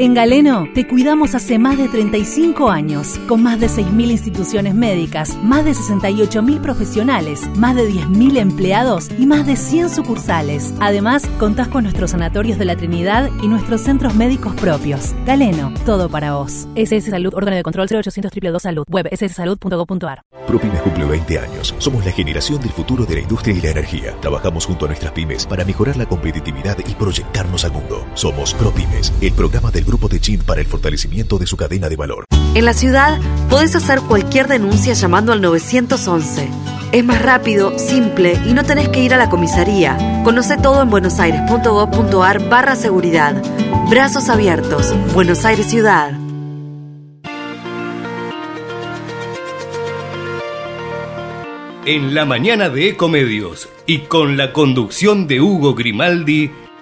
En Galeno te cuidamos hace más de 35 años, con más de 6.000 instituciones médicas, más de 68.000 profesionales, más de 10.000 empleados y más de 100 sucursales. Además, contás con nuestros sanatorios de la Trinidad y nuestros centros médicos propios. Galeno, todo para vos. SS Salud, órgano de control 0800 222 Salud, web sssalud.gov.ar. ProPymes cumple 20 años. Somos la generación del futuro de la industria y la energía. Trabajamos junto a nuestras pymes para mejorar la competitividad y proyectarnos al mundo. Somos ProPymes, el programa del Grupo de Chin para el fortalecimiento de su cadena de valor. En la ciudad podés hacer cualquier denuncia llamando al 911. Es más rápido, simple y no tenés que ir a la comisaría. Conoce todo en buenosaires.gov.ar barra seguridad. Brazos abiertos. Buenos Aires Ciudad. En la mañana de Ecomedios y con la conducción de Hugo Grimaldi,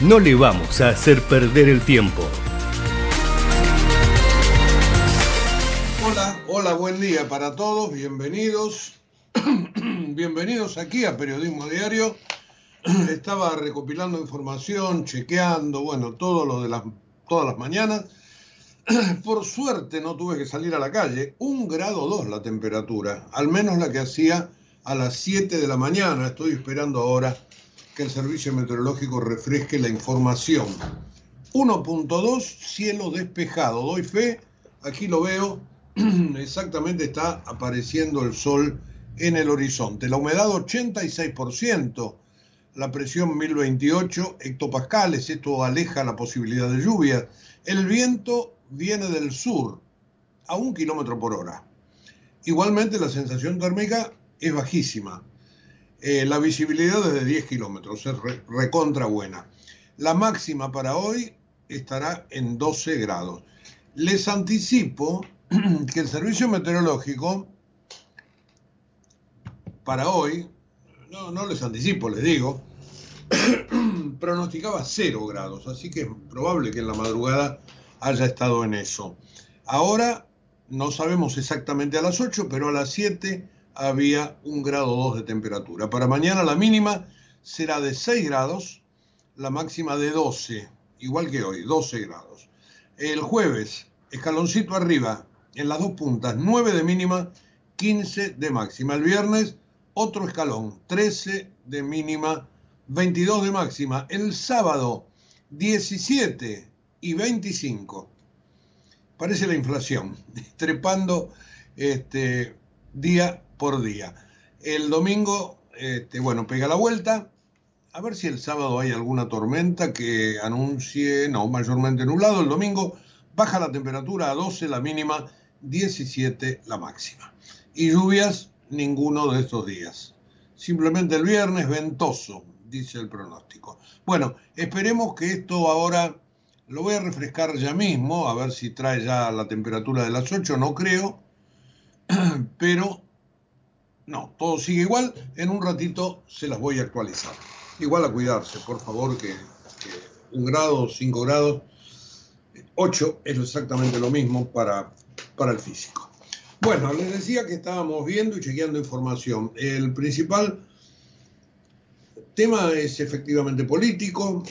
no le vamos a hacer perder el tiempo. Hola, hola, buen día para todos, bienvenidos. bienvenidos aquí a Periodismo Diario. Estaba recopilando información, chequeando, bueno, todo lo de las, todas las mañanas. Por suerte no tuve que salir a la calle. Un grado dos la temperatura, al menos la que hacía a las 7 de la mañana. Estoy esperando ahora que el servicio meteorológico refresque la información. 1.2, cielo despejado. Doy fe, aquí lo veo, exactamente está apareciendo el sol en el horizonte. La humedad 86%, la presión 1028 hectopascales, esto aleja la posibilidad de lluvia. El viento viene del sur a un kilómetro por hora. Igualmente la sensación térmica es bajísima. Eh, la visibilidad es de 10 kilómetros, es re, recontra buena. La máxima para hoy estará en 12 grados. Les anticipo que el servicio meteorológico para hoy, no, no les anticipo, les digo, pronosticaba 0 grados, así que es probable que en la madrugada haya estado en eso. Ahora no sabemos exactamente a las 8, pero a las 7 había un grado 2 de temperatura. Para mañana la mínima será de 6 grados, la máxima de 12, igual que hoy, 12 grados. El jueves, escaloncito arriba, en las dos puntas, 9 de mínima, 15 de máxima. El viernes, otro escalón, 13 de mínima, 22 de máxima. El sábado, 17 y 25. Parece la inflación, trepando este, día por día. El domingo, este, bueno, pega la vuelta. A ver si el sábado hay alguna tormenta que anuncie, no, mayormente nublado. El domingo baja la temperatura a 12, la mínima, 17 la máxima. Y lluvias, ninguno de estos días. Simplemente el viernes ventoso, dice el pronóstico. Bueno, esperemos que esto ahora lo voy a refrescar ya mismo, a ver si trae ya la temperatura de las 8, no creo, pero no, todo sigue igual. En un ratito se las voy a actualizar. Igual a cuidarse, por favor, que, un grado, cinco grados, ocho es exactamente lo mismo para, para el físico. Bueno, les decía que estábamos viendo y chequeando información. El principal tema es efectivamente político.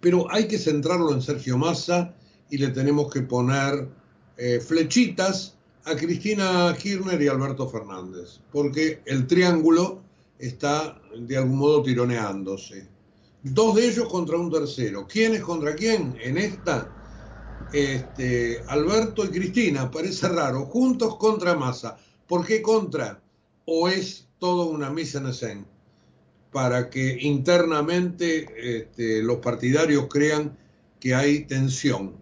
pero hay que centrarlo en Sergio Massa y le tenemos que poner eh, flechitas a Cristina Kirchner y Alberto Fernández, porque el triángulo está de algún modo tironeándose. Dos de ellos contra un tercero. ¿Quién es contra quién? En esta, este, Alberto y Cristina, parece raro, juntos contra Massa. ¿Por qué contra? ¿O es todo una mise en escena? Para que internamente este, los partidarios crean que hay tensión.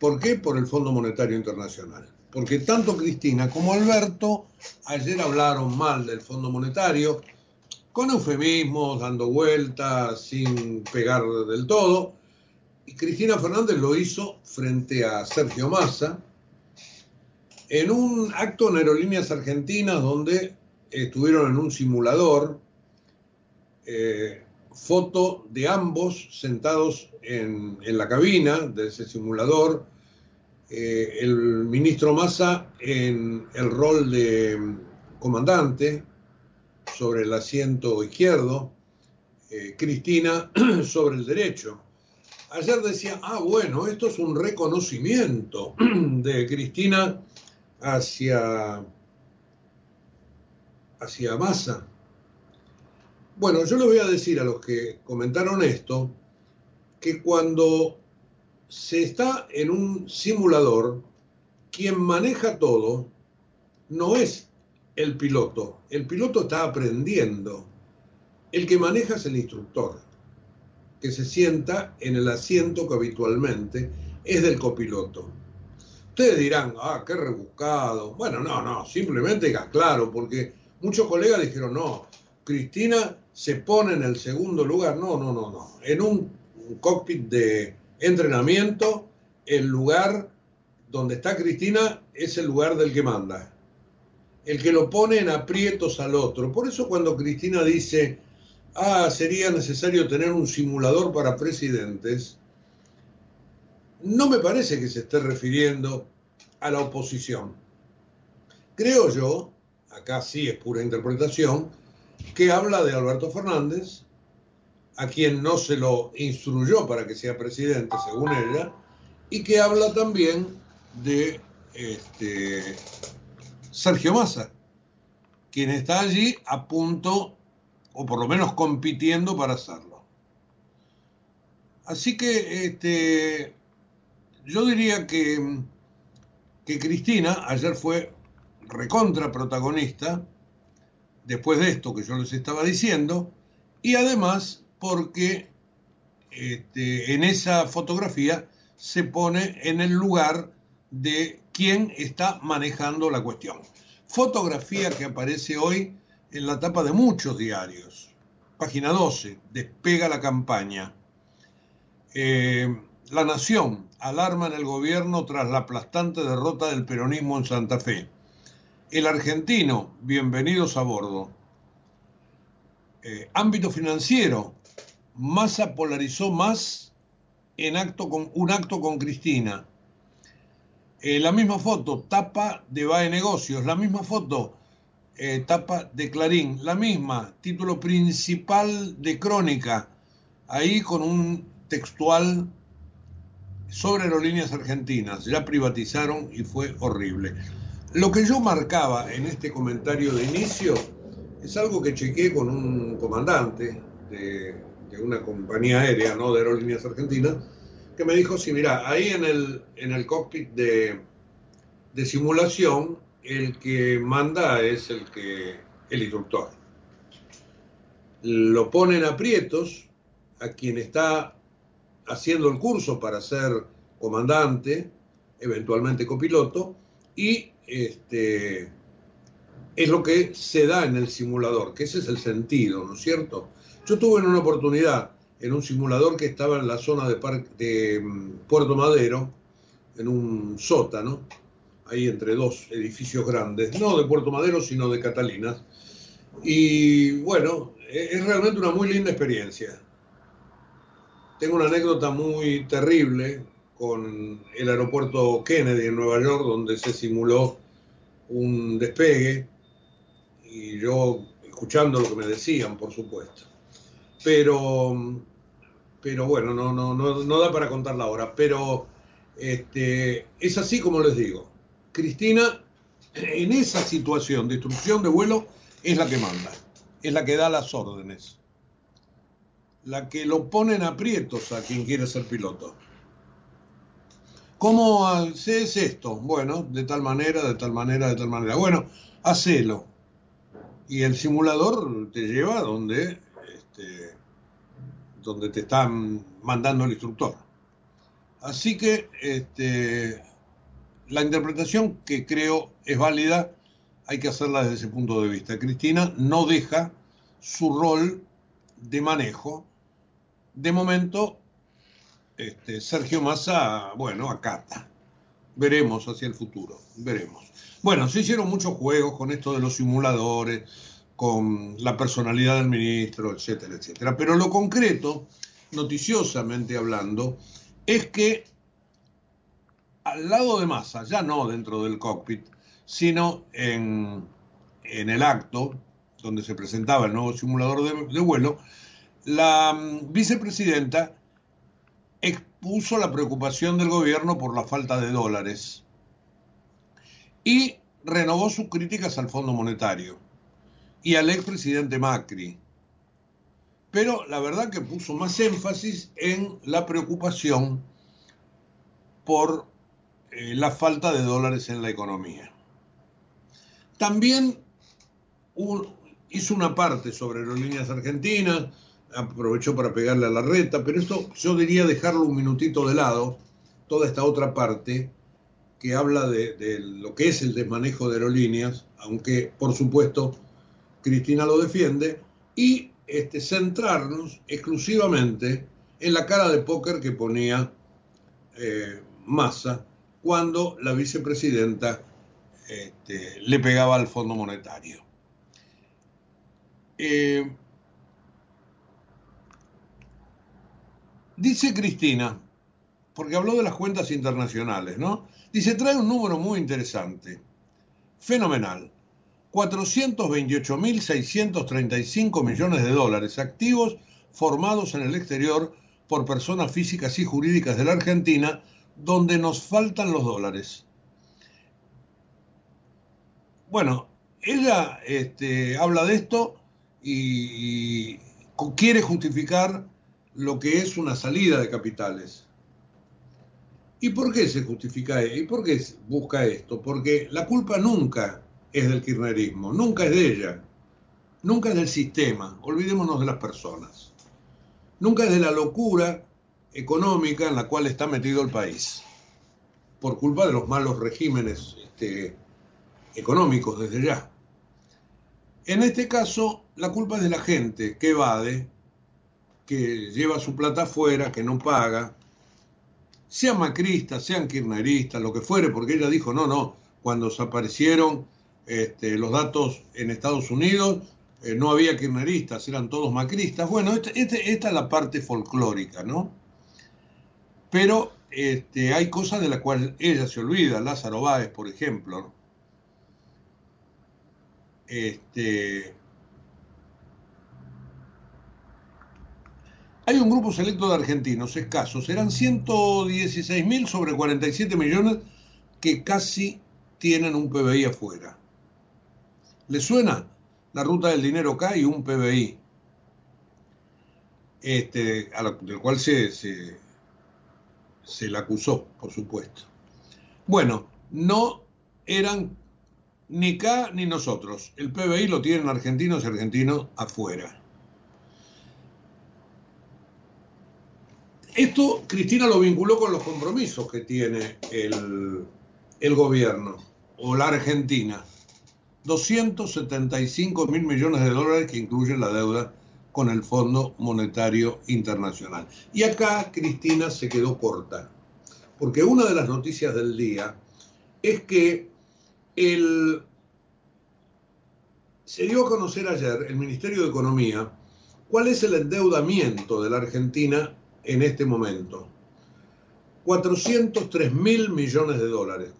¿Por qué? Por el Fondo Monetario Internacional. Porque tanto Cristina como Alberto ayer hablaron mal del Fondo Monetario, con eufemismos, dando vueltas, sin pegar del todo. Y Cristina Fernández lo hizo frente a Sergio Massa en un acto en Aerolíneas Argentinas donde estuvieron en un simulador, eh, foto de ambos sentados en, en, la cabina de ese simulador, eh, el ministro Massa en el rol de comandante sobre el asiento izquierdo, eh, Cristina sobre el derecho. Ayer decía, ah, bueno, esto es un reconocimiento de Cristina hacia, hacia Massa. Bueno, yo le voy a decir a los que comentaron esto que cuando se está en un simulador, quien maneja todo no es el piloto, el piloto está aprendiendo, el que maneja es el instructor, que se sienta en el asiento que habitualmente es del copiloto. Ustedes dirán, ah, qué rebuscado. Bueno, no, no, simplemente claro, porque muchos colegas dijeron, no, Cristina se pone en el segundo lugar. No, no, no, no. En un, cockpit de entrenamiento, el lugar donde está Cristina es el lugar del que manda. El que lo pone en aprietos al otro. Por eso cuando Cristina dice, ah, sería necesario tener un simulador para presidentes, no me parece que se esté refiriendo a la oposición. Creo yo, acá sí es pura interpretación, que habla de Alberto Fernández, a quien no se lo instruyó para que sea presidente, según ella, y que habla también de este, Sergio Massa, quien está allí a punto, o por lo menos compitiendo para hacerlo. Así que este, yo diría que, que Cristina ayer fue recontra protagonista, después de esto que yo les estaba diciendo, y además porque este, en esa fotografía se pone en el lugar de quien está manejando la cuestión. Fotografía que aparece hoy en la tapa de muchos diarios. Página 12, despega la campaña. Eh, la Nación, alarma en el gobierno tras la aplastante derrota del peronismo en Santa Fe. El argentino, bienvenidos a bordo. Eh, ámbito financiero, Massa polarizó más en acto con, un acto con Cristina. Eh, la misma foto, tapa de BAE Negocios, la misma foto, eh, tapa de Clarín, la misma, título principal de Crónica, ahí con un textual sobre aerolíneas argentinas, ya privatizaron y fue horrible. Lo que yo marcaba en este comentario de inicio es algo que chequeé con un comandante de, una compañía aérea, ¿no? De aerolíneas argentinas, que me dijo, sí, mira, ahí en el, en el cockpit de, de simulación, el que manda es el que el instructor. Lo ponen aprietos a quien está haciendo el curso para ser comandante, eventualmente copiloto, y este, es lo que se da en el simulador, que ese es el sentido, ¿no es cierto? Yo tuve una oportunidad en un simulador que estaba en la zona de, de mm, Puerto Madero, en un sótano, ahí entre dos edificios grandes, no de Puerto Madero, sino de Catalinas. Y bueno, e-, es realmente una muy linda experiencia. Tengo una anécdota muy terrible con el aeropuerto Kennedy en Nueva York, donde se simuló un despegue, y yo escuchando lo que me decían, por supuesto. Pero pero bueno, no, no, no, no da para contarla ahora. Pero este, es así como les digo. Cristina, en esa situación de instrucción de vuelo, es la que manda, es la que da las órdenes, la que lo pone en aprietos a quien quiere ser piloto. ¿Cómo haces esto? Bueno, de tal manera, de tal manera, de tal manera. Bueno, hacelo. Y el simulador te lleva donde, este, donde te están mandando el instructor. Así que este, la interpretación que creo es válida, hay que hacerla desde ese punto de vista. Cristina no deja su rol de manejo. De momento este, Sergio Massa, bueno, acata. Veremos hacia el futuro, veremos. Bueno, se hicieron muchos juegos con esto de los simuladores, con la personalidad del ministro, etcétera, etcétera. Pero lo concreto, noticiosamente hablando, es que al lado de Massa, ya no dentro del cockpit, sino en, el acto donde se presentaba el nuevo simulador de, vuelo, la mm, vicepresidenta expuso la preocupación del gobierno por la falta de dólares y renovó sus críticas al Fondo Monetario y al expresidente Macri. Pero la verdad que puso más énfasis en la preocupación por eh, la falta de dólares en la economía. También hizo una parte sobre aerolíneas argentinas, aprovechó para pegarle a la reta, pero esto yo diría dejarlo un minutito de lado, toda esta otra parte que habla de, lo que es el desmanejo de aerolíneas, aunque por supuesto Cristina lo defiende, y este, centrarnos exclusivamente en la cara de póker que ponía eh, Massa cuando la vicepresidenta este, le pegaba al Fondo Monetario. Eh, Dice Cristina, porque habló de las cuentas internacionales, ¿no? Dice, trae un número muy interesante, fenomenal. 428.635 millones de dólares activos formados en el exterior por personas físicas y jurídicas de la Argentina, donde nos faltan los dólares. Bueno, ella este, habla de esto y quiere justificar lo que es una salida de capitales. ¿Y por qué se justifica y por qué busca esto? Porque la culpa nunca es del kirchnerismo, nunca es de ella, nunca es del sistema, olvidémonos de las personas, nunca es de la locura económica en la cual está metido el país, por culpa de los malos regímenes este, económicos desde ya. En este caso, la culpa es de la gente que evade, que lleva su plata afuera, que no paga, sean macristas, sean kirchneristas, lo que fuere, porque ella dijo, no, no, cuando se aparecieron este, los datos en Estados Unidos, eh, no había kirchneristas, eran todos macristas. Bueno, este, este, esta es la parte folclórica, ¿no? Pero este, hay cosas de las cuales ella se olvida, Lázaro Báez, por ejemplo. Este, Hay un grupo selecto de argentinos escasos, eran 116 mil sobre 47 millones que casi tienen un PBI afuera. ¿Le suena? La ruta del dinero acá y un PBI, este, del cual se, se, se le acusó, por supuesto. Bueno, no eran ni acá ni nosotros. El PBI lo tienen argentinos y argentinos afuera. Esto Cristina lo vinculó con los compromisos que tiene el, gobierno o la Argentina. 275 mil millones de dólares que incluyen la deuda con el Fondo Monetario Internacional. Y acá Cristina se quedó corta, porque una de las noticias del día es que se dio a conocer ayer el Ministerio de Economía cuál es el endeudamiento de la Argentina en este momento. 403 mil millones de dólares.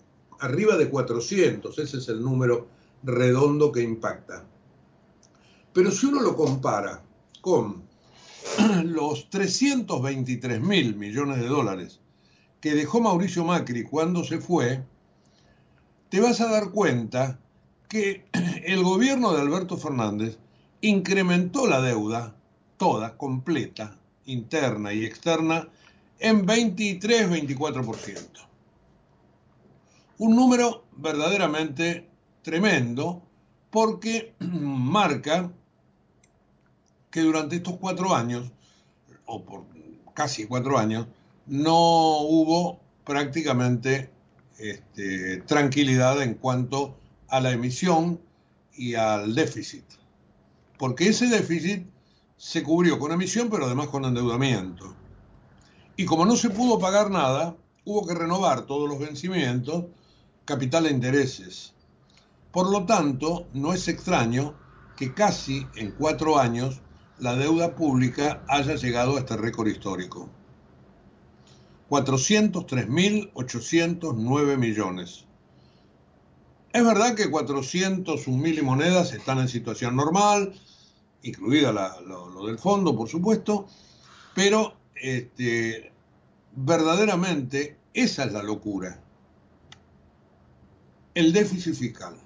Arriba de 400, ese es el número redondo que impacta. Pero si uno lo compara con los 323 mil millones de dólares que dejó Mauricio Macri cuando se fue, te vas a dar cuenta que el gobierno de Alberto Fernández incrementó la deuda toda, completa, interna y externa, en 23-24%. Un número verdaderamente tremendo porque marca que durante estos cuatro años, o por casi cuatro años, no hubo prácticamente este, tranquilidad en cuanto a la emisión y al déficit. Porque ese déficit se cubrió con emisión, pero además con endeudamiento. Y como no se pudo pagar nada, hubo que renovar todos los vencimientos, capital e intereses. Por lo tanto, no es extraño que casi en cuatro años la deuda pública haya llegado a este récord histórico. 403.809 millones. Es verdad que 401.000 monedas están en situación normal, incluida lo, del fondo, por supuesto, pero este, verdaderamente esa es la locura. El déficit fiscal.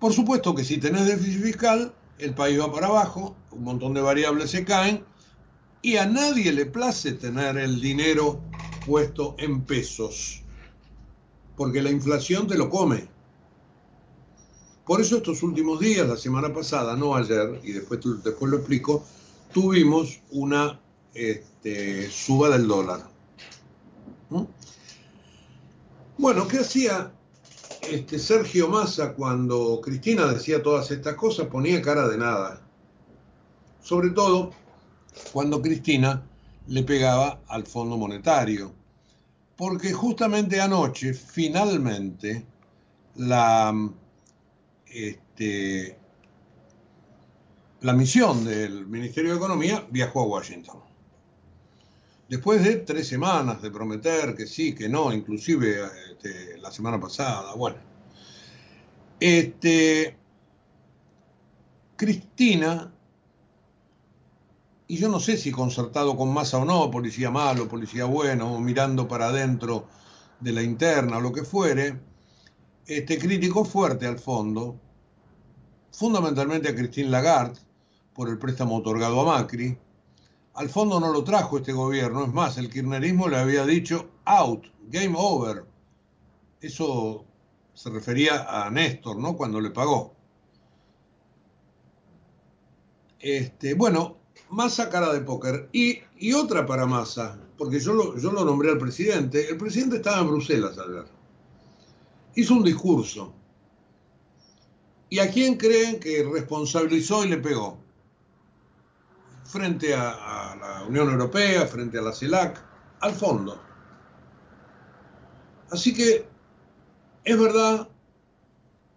Por supuesto que si tenés déficit fiscal, el país va para abajo, un montón de variables se caen y a nadie le place tener el dinero puesto en pesos, porque la inflación te lo come. Por eso estos últimos días, la semana pasada, no ayer, y después, después lo explico, tuvimos una este, suba del dólar. Bueno, ¿qué hacía este, Sergio Massa cuando Cristina decía todas estas cosas? Ponía cara de nada. Sobre todo cuando Cristina le pegaba al Fondo Monetario. Porque justamente anoche, finalmente, la este, la misión del Ministerio de Economía viajó a Washington. Después de tres semanas de prometer que sí, que no, inclusive este, la semana pasada, bueno. Este, Cristina, y yo no sé si concertado con masa o no, policía malo, policía bueno, mirando para adentro de la interna o lo que fuere, este, criticó fuerte al fondo, fundamentalmente a Christine Lagarde, por el préstamo otorgado a Macri. Al fondo no lo trajo este gobierno, es más, el kirchnerismo le había dicho out, game over. Eso se refería a Néstor, ¿no? Cuando le pagó. Este, bueno, Massa cara de póker. Y, otra para Massa, porque yo lo, yo lo nombré al presidente. El presidente estaba en Bruselas ayer hizo un discurso. ¿Y a quién creen que responsabilizó y le pegó? Frente a, la Unión Europea, frente a la CELAC, al fondo. Así que es verdad,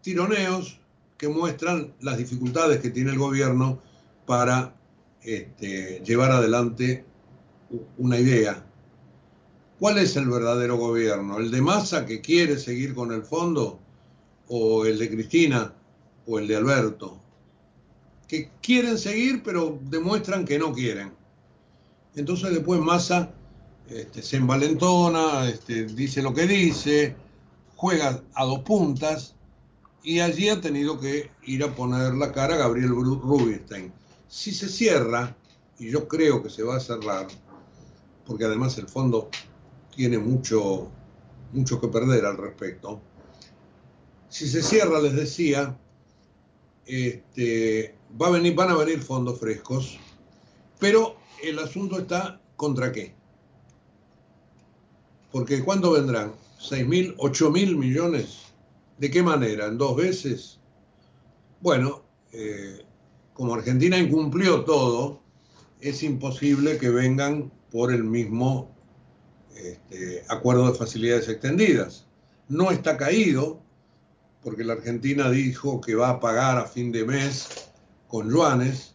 tironeos que muestran las dificultades que tiene el gobierno para este, llevar adelante una idea, ¿Cuál es el verdadero gobierno? ¿El de Massa que quiere seguir con el fondo? ¿O el de Cristina? ¿O el de Alberto? Que quieren seguir pero demuestran que no quieren. Entonces después Massa este, se envalentona, este, dice lo que dice, juega a dos puntas y allí ha tenido que ir a poner la cara a Gabriel Rubinstein. Si se cierra, y yo creo que se va a cerrar, porque además el fondo tiene mucho, mucho que perder al respecto. Si se cierra, les decía, este, van a venir fondos frescos, pero el asunto está contra qué. Porque ¿cuándo vendrán? ¿6 mil, 8 mil millones? ¿De qué manera? ¿En dos veces? Bueno, eh, como Argentina incumplió todo, es imposible que vengan por el mismo este, acuerdo de facilidades extendidas. No está caído, porque la Argentina dijo que va a pagar a fin de mes con yuanes.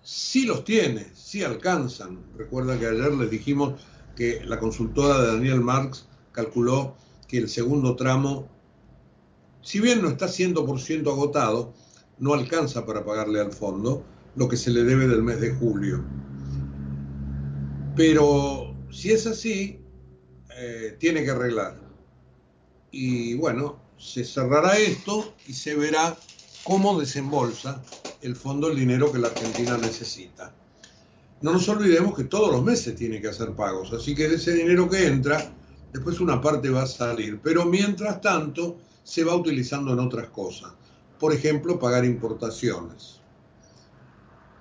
Sí los tiene, sí alcanzan. Recuerda que ayer les dijimos que la consultora de Daniel Marx calculó que el segundo tramo, si bien no está 100% agotado, no alcanza para pagarle al fondo, lo que se le debe del mes de julio. Pero si es así, eh, tiene que arreglar. Y bueno, se cerrará esto y se verá cómo desembolsa el fondo el dinero que la Argentina necesita. No nos olvidemos que todos los meses tiene que hacer pagos, así que de ese dinero que entra, después una parte va a salir, pero mientras tanto se va utilizando en otras cosas. Por ejemplo, pagar importaciones.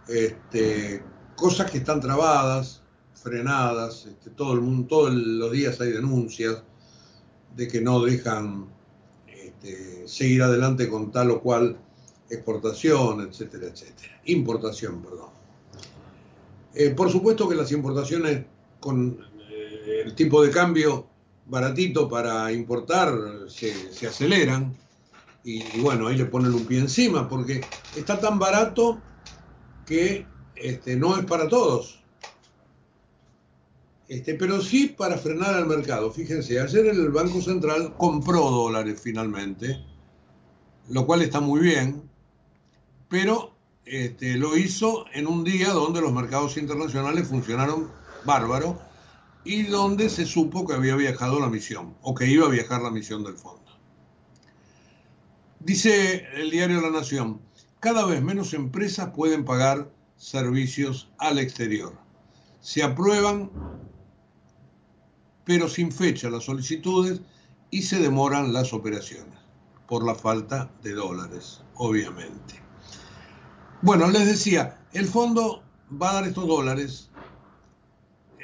Este, cosas que están trabadas, frenadas, este, todo el mundo, todos los días hay denuncias de que no dejan este, seguir adelante con tal o cual exportación, etcétera, etcétera. Importación, perdón. Eh, por supuesto que las importaciones con eh, el tipo de cambio baratito para importar se, aceleran y, bueno, ahí le ponen un pie encima porque está tan barato que este, no es para todos. Este, pero sí para frenar al mercado. Fíjense, ayer el Banco Central compró dólares finalmente, lo cual está muy bien, pero este, lo hizo en un día donde los mercados internacionales funcionaron bárbaro y donde se supo que había viajado la misión o que iba a viajar la misión del fondo. Dice el diario La Nación, cada vez menos empresas pueden pagar servicios al exterior. Se aprueban pero sin fecha las solicitudes y se demoran las operaciones por la falta de dólares, obviamente. Bueno, les decía, el fondo va a dar estos dólares,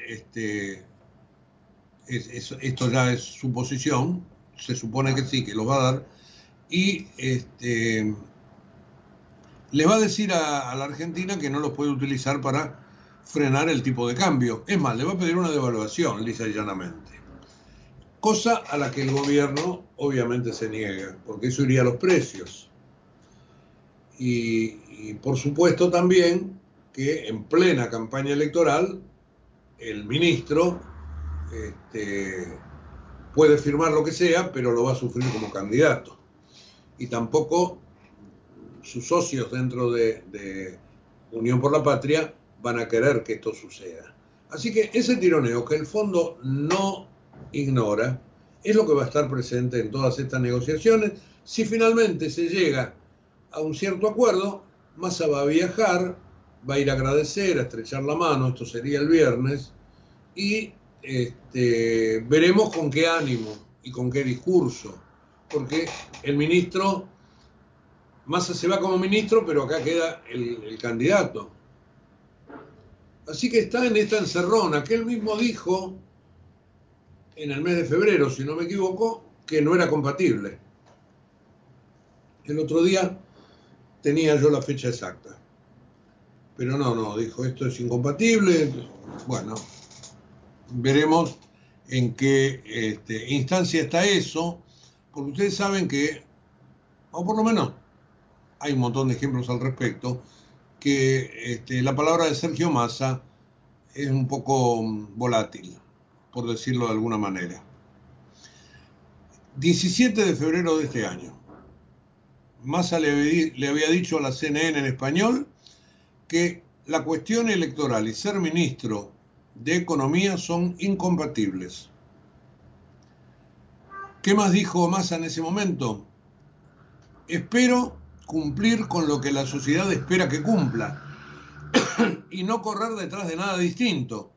este, esto ya es suposición, se supone que sí, que lo va a dar, y este, le va a decir a, a la Argentina que no los puede utilizar para frenar el tipo de cambio. Es más, le va a pedir una devaluación, lisa y llanamente. Cosa a la que el gobierno obviamente se niega, porque eso iría a los precios. Y, por supuesto también que en plena campaña electoral el ministro este, puede firmar lo que sea, pero lo va a sufrir como candidato. Y tampoco sus socios dentro de Unión por la Patria van a querer que esto suceda. Así que ese tironeo que el fondo no ignora es lo que va a estar presente en todas estas negociaciones. Si finalmente se llega a un cierto acuerdo, Massa va a viajar, va a ir a agradecer, a estrechar la mano, esto sería el viernes, y este, veremos con qué ánimo y con qué discurso, porque el ministro, Massa se va como ministro, pero acá queda el candidato. Así que está en esta encerrona que él mismo dijo en el mes de febrero, si no me equivoco, que no era compatible. El otro día tenía yo la fecha exacta. Pero no, no, dijo esto es incompatible. Bueno, veremos en qué este, instancia está eso, porque ustedes saben que, o por lo menos hay un montón de ejemplos al respecto, que este, la palabra de Sergio Massa es un poco volátil, por decirlo de alguna manera. 17 de febrero de este año, Massa le, había dicho a la CNN en español que la cuestión electoral y ser ministro de Economía son incompatibles. ¿Qué más dijo Massa en ese momento? Espero cumplir con lo que la sociedad espera que cumpla y no correr detrás de nada distinto,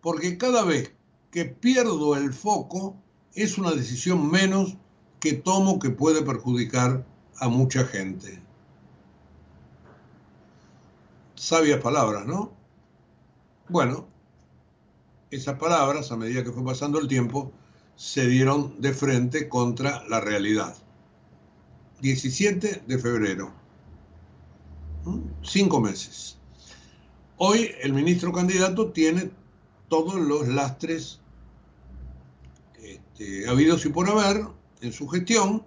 porque cada vez que pierdo el foco es una decisión menos que tomo que puede perjudicar a mucha gente. Sabias palabras, ¿no? Bueno, esas palabras, a medida que fue pasando el tiempo, se dieron de frente contra la realidad. 17 de febrero. Cinco meses. Hoy el ministro candidato tiene todos los lastres este, habidos y por haber en su gestión,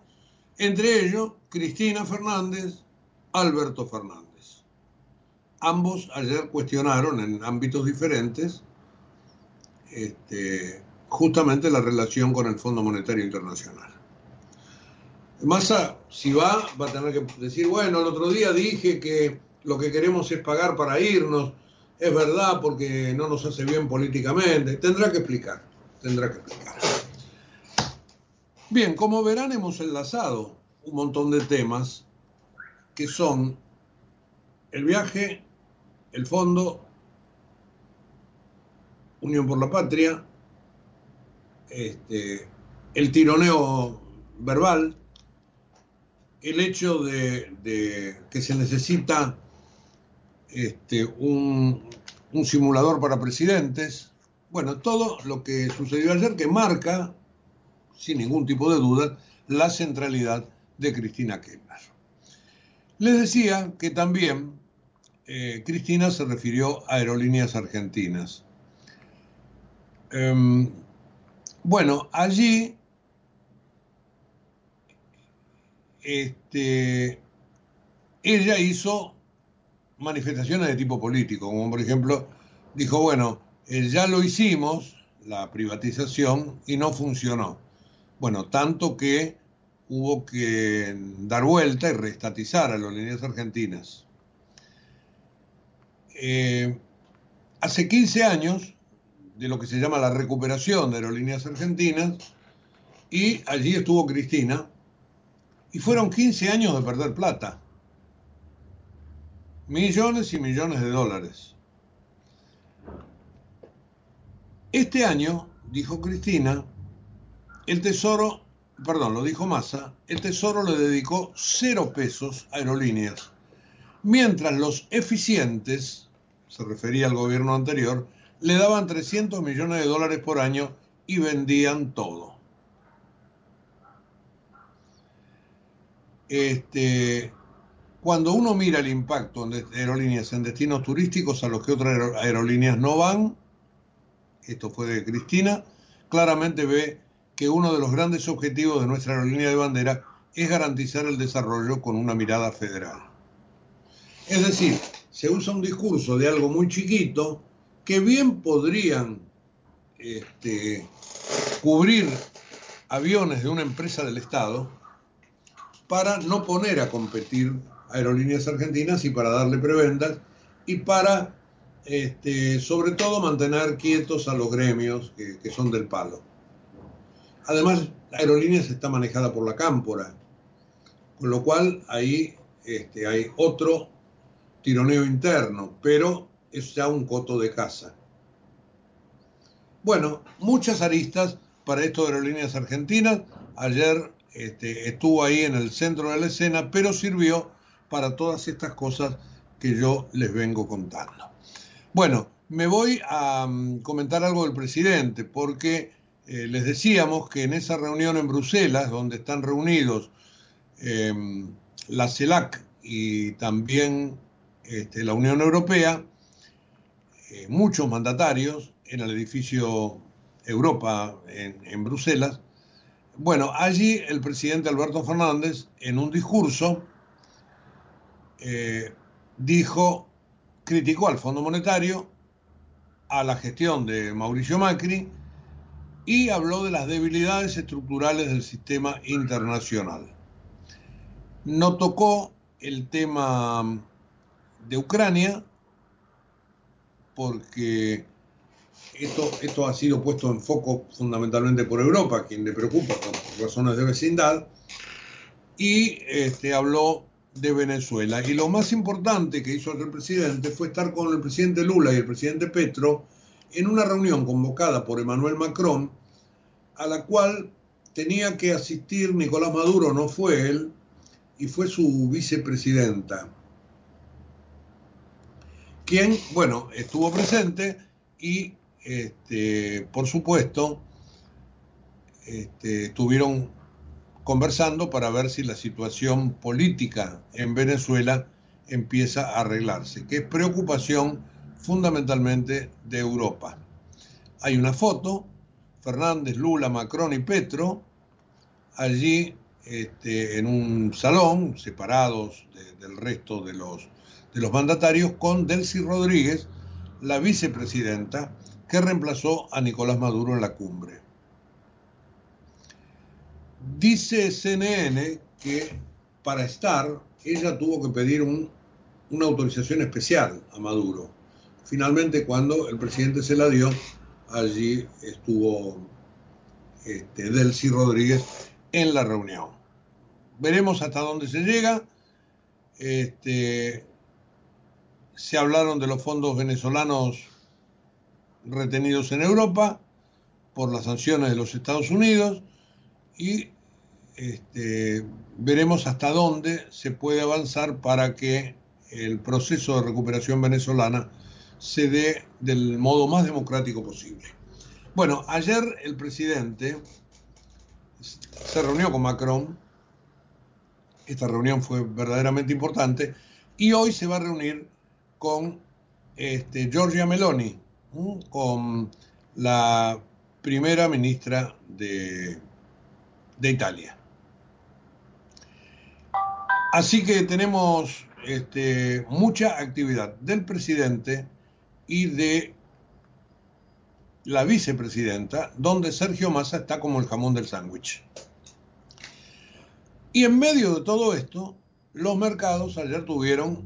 entre ellos Cristina Fernández, Alberto Fernández. Ambos ayer cuestionaron en ámbitos diferentes este, justamente la relación con el Fondo Monetario Internacional. Massa, si va, va a tener que decir, bueno, el otro día dije que lo que queremos es pagar para irnos, es verdad porque no nos hace bien políticamente, tendrá que explicar, tendrá que explicar. Bien, como verán hemos enlazado un montón de temas que son el viaje, el fondo, Unión por la Patria, este, el tironeo verbal, el hecho de, que se necesita este, un, un, simulador para presidentes, bueno, todo lo que sucedió ayer que marca, sin ningún tipo de duda, la centralidad de Cristina Kirchner. Les decía que también eh, Cristina se refirió a aerolíneas argentinas. Em, bueno, allí este, ella hizo manifestaciones de tipo político, como por ejemplo dijo, bueno, eh, ya lo hicimos, la privatización, y no funcionó. Bueno, tanto que hubo que dar vuelta y reestatizar a las líneas argentinas. Eh, hace 15 años, de lo que se llama la recuperación de aerolíneas argentinas, y allí estuvo Cristina, y fueron 15 años de perder plata. Millones y millones de dólares. Este año, dijo Cristina, el Tesoro, perdón, lo dijo Massa, el Tesoro le dedicó cero pesos a aerolíneas, mientras los eficientes, se refería al gobierno anterior, le daban 300 millones de dólares por año y vendían todo. Este, cuando uno mira el impacto de aerolíneas en destinos turísticos a los que otras aerolíneas no van, esto fue de Cristina, claramente ve que uno de los grandes objetivos de nuestra aerolínea de bandera es garantizar el desarrollo con una mirada federal. Es decir, se usa un discurso de algo muy chiquito que bien podrían este, cubrir aviones de una empresa del Estado, para no poner a competir aerolíneas argentinas y para darle prebendas y para, este, sobre todo, mantener quietos a los gremios que, son del palo. Además, Aerolíneas está manejada por la Cámpora, con lo cual ahí este, hay otro tironeo interno, pero es ya un coto de casa. Bueno, muchas aristas para esto de aerolíneas argentinas. Ayer este, estuvo ahí en el centro de la escena, pero sirvió para todas estas cosas que yo les vengo contando. Bueno, me voy a mm, comentar algo del presidente, porque eh, les decíamos que en esa reunión en Bruselas, donde están reunidos em, la CELAC y también este, la Unión Europea, eh, muchos mandatarios en el edificio Europa en Bruselas, bueno, allí el presidente Alberto Fernández, en un discurso, eh, dijo, criticó al Fondo Monetario, a la gestión de Mauricio Macri y habló de las debilidades estructurales del sistema internacional. No tocó el tema de Ucrania porque esto, ha sido puesto en foco fundamentalmente por Europa, quien le preocupa por razones de vecindad, y este, habló de Venezuela. Y lo más importante que hizo el presidente fue estar con el presidente Lula y el presidente Petro en una reunión convocada por Emmanuel Macron, a la cual tenía que asistir Nicolás Maduro, no fue él, y fue su vicepresidenta, quien, bueno, estuvo presente y este, por supuesto, este, estuvieron conversando para ver si la situación política en Venezuela empieza a arreglarse, que es preocupación fundamentalmente de Europa. Hay una foto, Fernández, Lula, Macron y Petro, allí este, en un salón, separados del resto de los, de los mandatarios, con Delcy Rodríguez, la vicepresidenta, que reemplazó a Nicolás Maduro en la cumbre. Dice CNN que para estar ella tuvo que pedir un una autorización especial a Maduro. Finalmente, cuando el presidente se la dio, allí estuvo este, Delcy Rodríguez en la reunión. Veremos hasta dónde se llega. Este, se hablaron de los fondos venezolanos retenidos en Europa por las sanciones de los Estados Unidos y este, veremos hasta dónde se puede avanzar para que el proceso de recuperación venezolana se dé del modo más democrático posible. Bueno, ayer el presidente se reunió con Macron, esta reunión fue verdaderamente importante, y hoy se va a reunir con este, Giorgia Meloni, con la primera ministra de, de Italia. Así que tenemos este, mucha actividad del presidente y de la vicepresidenta, donde Sergio Massa está como el jamón del sándwich. Y en medio de todo esto, los mercados ayer tuvieron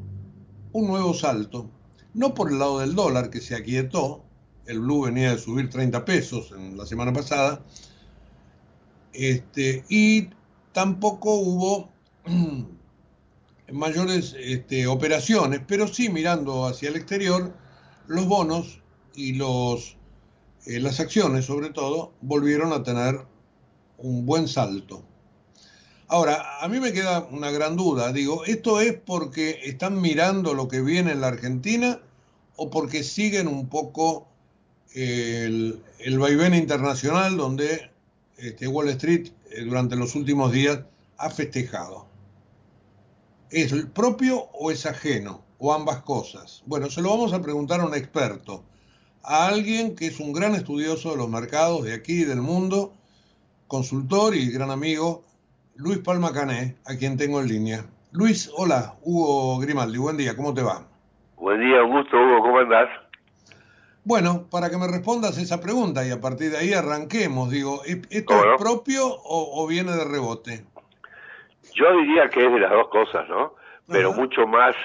un nuevo salto, no por el lado del dólar que se aquietó, el blue venía de subir 30 pesos en la semana pasada, este, y tampoco hubo mayores este, operaciones, pero sí mirando hacia el exterior, los bonos y los, eh, las acciones sobre todo volvieron a tener un buen salto. Ahora, a mí me queda una gran duda, digo, ¿esto es porque están mirando lo que viene en la Argentina o porque siguen un poco el, el vaivén internacional donde este, Wall Street eh, durante los últimos días ha festejado? ¿Es el propio o es ajeno? ¿O ambas cosas? Bueno, se lo vamos a preguntar a un experto, a alguien que es un gran estudioso de los mercados de aquí y del mundo, consultor y gran amigo, Luis Palma Cané, a quien tengo en línea. Luis, hola, Hugo Grimaldi, buen día, ¿cómo te va? Buen día, Augusto, Hugo, ¿cómo andás? Bueno, para que me respondas esa pregunta y a partir de ahí arranquemos, digo, ¿esto es propio o viene de rebote? Yo diría que es de las dos cosas, ¿no? Pero mucho más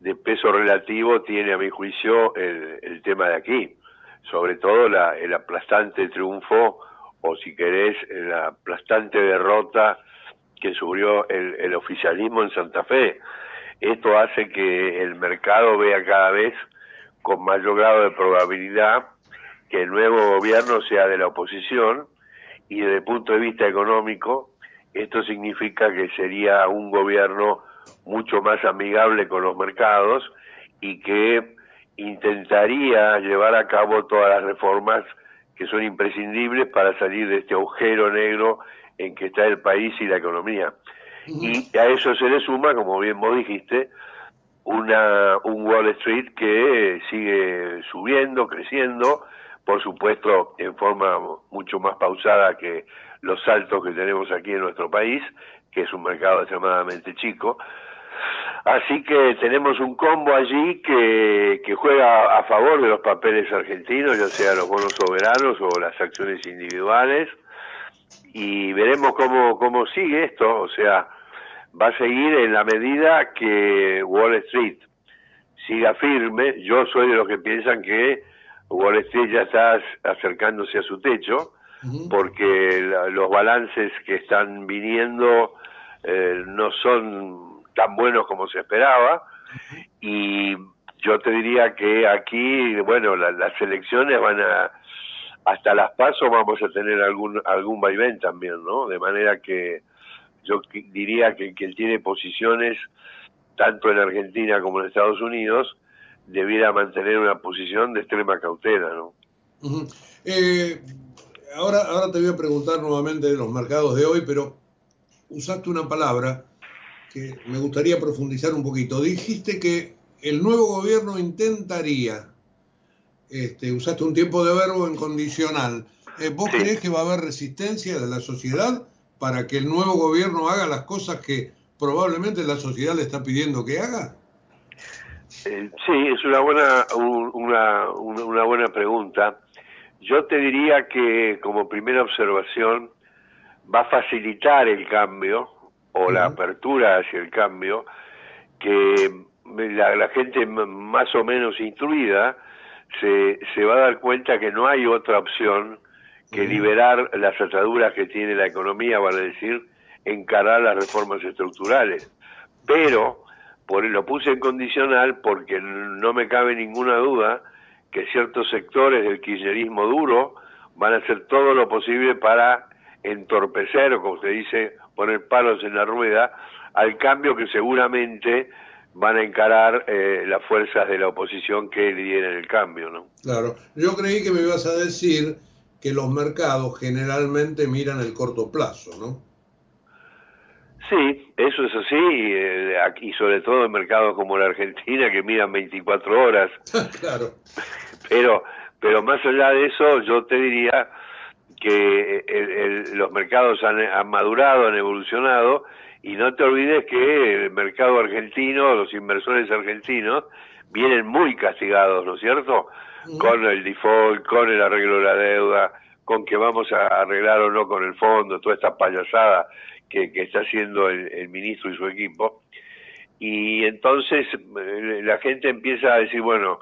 de peso relativo tiene, a mi juicio, el, tema de aquí. Sobre todo la, el aplastante triunfo, o si querés, la aplastante derrota que sufrió el, el oficialismo en Santa Fe. Esto hace que el mercado vea cada vez con mayor grado de probabilidad que el nuevo gobierno sea de la oposición y desde el punto de vista económico esto significa que sería un gobierno mucho más amigable con los mercados y que intentaría llevar a cabo todas las reformas que son imprescindibles para salir de este agujero negro en que está el país y la economía. Y a eso se le suma, como bien vos dijiste, una, un Wall Street que sigue subiendo, creciendo, por supuesto en forma mucho más pausada que los saltos que tenemos aquí en nuestro país, que es un mercado extremadamente chico. Así que tenemos un combo allí que, que juega a favor de los papeles argentinos, ya sea los bonos soberanos o las acciones individuales, y veremos cómo, cómo sigue esto, o sea, va a seguir en la medida que Wall Street siga firme. Yo soy de los que piensan que Wall Street ya está acercándose a su techo, porque los balances que están viniendo eh, no son tan buenos como se esperaba y yo te diría que aquí, bueno, las elecciones van a, hasta las pasos vamos a tener algún algún vaivén también, ¿no? De manera que yo diría que quien tiene posiciones tanto en Argentina como en Estados Unidos debiera mantener una posición de extrema cautela, ¿no? ahora, ahora te voy a preguntar nuevamente de los mercados de hoy, pero usaste una palabra que me gustaría profundizar un poquito. Dijiste que el nuevo gobierno intentaría, este, usaste un tiempo de verbo en condicional. Eh, ¿Vos crees que va a haber resistencia de la sociedad para que el nuevo gobierno haga las cosas que probablemente la sociedad le está pidiendo que haga? Eh, sí, es una buena, una, una buena pregunta. Yo te diría que como primera observación va a facilitar el cambio o la apertura hacia el cambio que la, gente más o menos instruida se, se va a dar cuenta que no hay otra opción que liberar las ataduras que tiene la economía, vale decir, encarar las reformas estructurales. Pero por, lo puse en condicional porque no me cabe ninguna duda que ciertos sectores del kirchnerismo duro van a hacer todo lo posible para entorpecer, o como se dice, poner palos en la rueda, al cambio que seguramente van a encarar eh, las fuerzas de la oposición que lideren el cambio, ¿no? Claro, yo creí que me ibas a decir que los mercados generalmente miran el corto plazo, ¿no? Sí, eso es así, y, eh, aquí sobre todo en mercados como la Argentina que miran 24 horas. claro. Pero, pero más allá de eso, yo te diría que los mercados han, han, madurado, han evolucionado, y no te olvides que el mercado argentino, los inversores argentinos, vienen muy castigados, ¿no es cierto? Con el default, con el arreglo de la deuda, con que vamos a arreglar o no con el fondo, toda esta payasada que, está haciendo el, ministro y su equipo. Y entonces eh, la gente empieza a decir, bueno,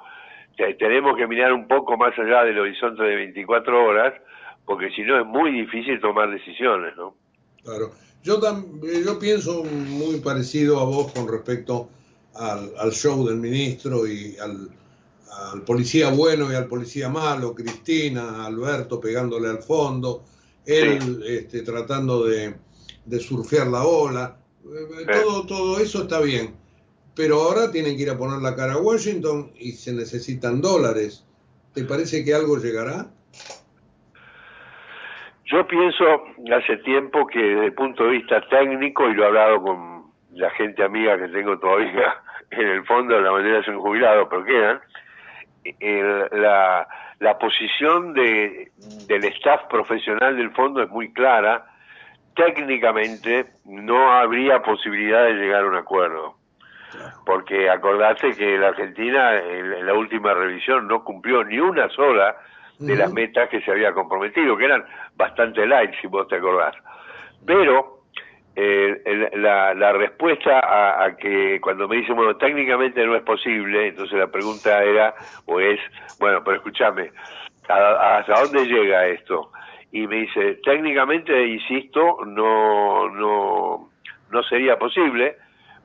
tenemos que mirar un poco más allá del horizonte de 24 horas, porque si no es muy difícil tomar decisiones, ¿no? Claro. Yo, yo pienso muy parecido a vos con respecto al, show del ministro y al, policía bueno y al policía malo, Cristina, Alberto pegándole al fondo, él este, tratando de, de surfear la ola, eh, todo, todo eso está bien. Pero ahora tienen que ir a poner la cara a Washington y se necesitan dólares. ¿Te parece que algo llegará? Yo pienso hace tiempo que desde el punto de vista técnico, y lo he hablado con la gente amiga que tengo todavía en el fondo, de la manera son jubilados, pero quedan, la, la posición de, del staff profesional del fondo es muy clara técnicamente no habría posibilidad de llegar a un acuerdo. Porque acordate que la Argentina en la última revisión no cumplió ni una sola de las metas que se había comprometido, que eran bastante light, si vos te acordás. Pero eh, la, la, respuesta a, que cuando me dicen, bueno, técnicamente no es posible, entonces la pregunta era, o es, bueno, pero escúchame, ¿hasta dónde llega esto? y me dice, técnicamente, insisto, no, no, no sería posible,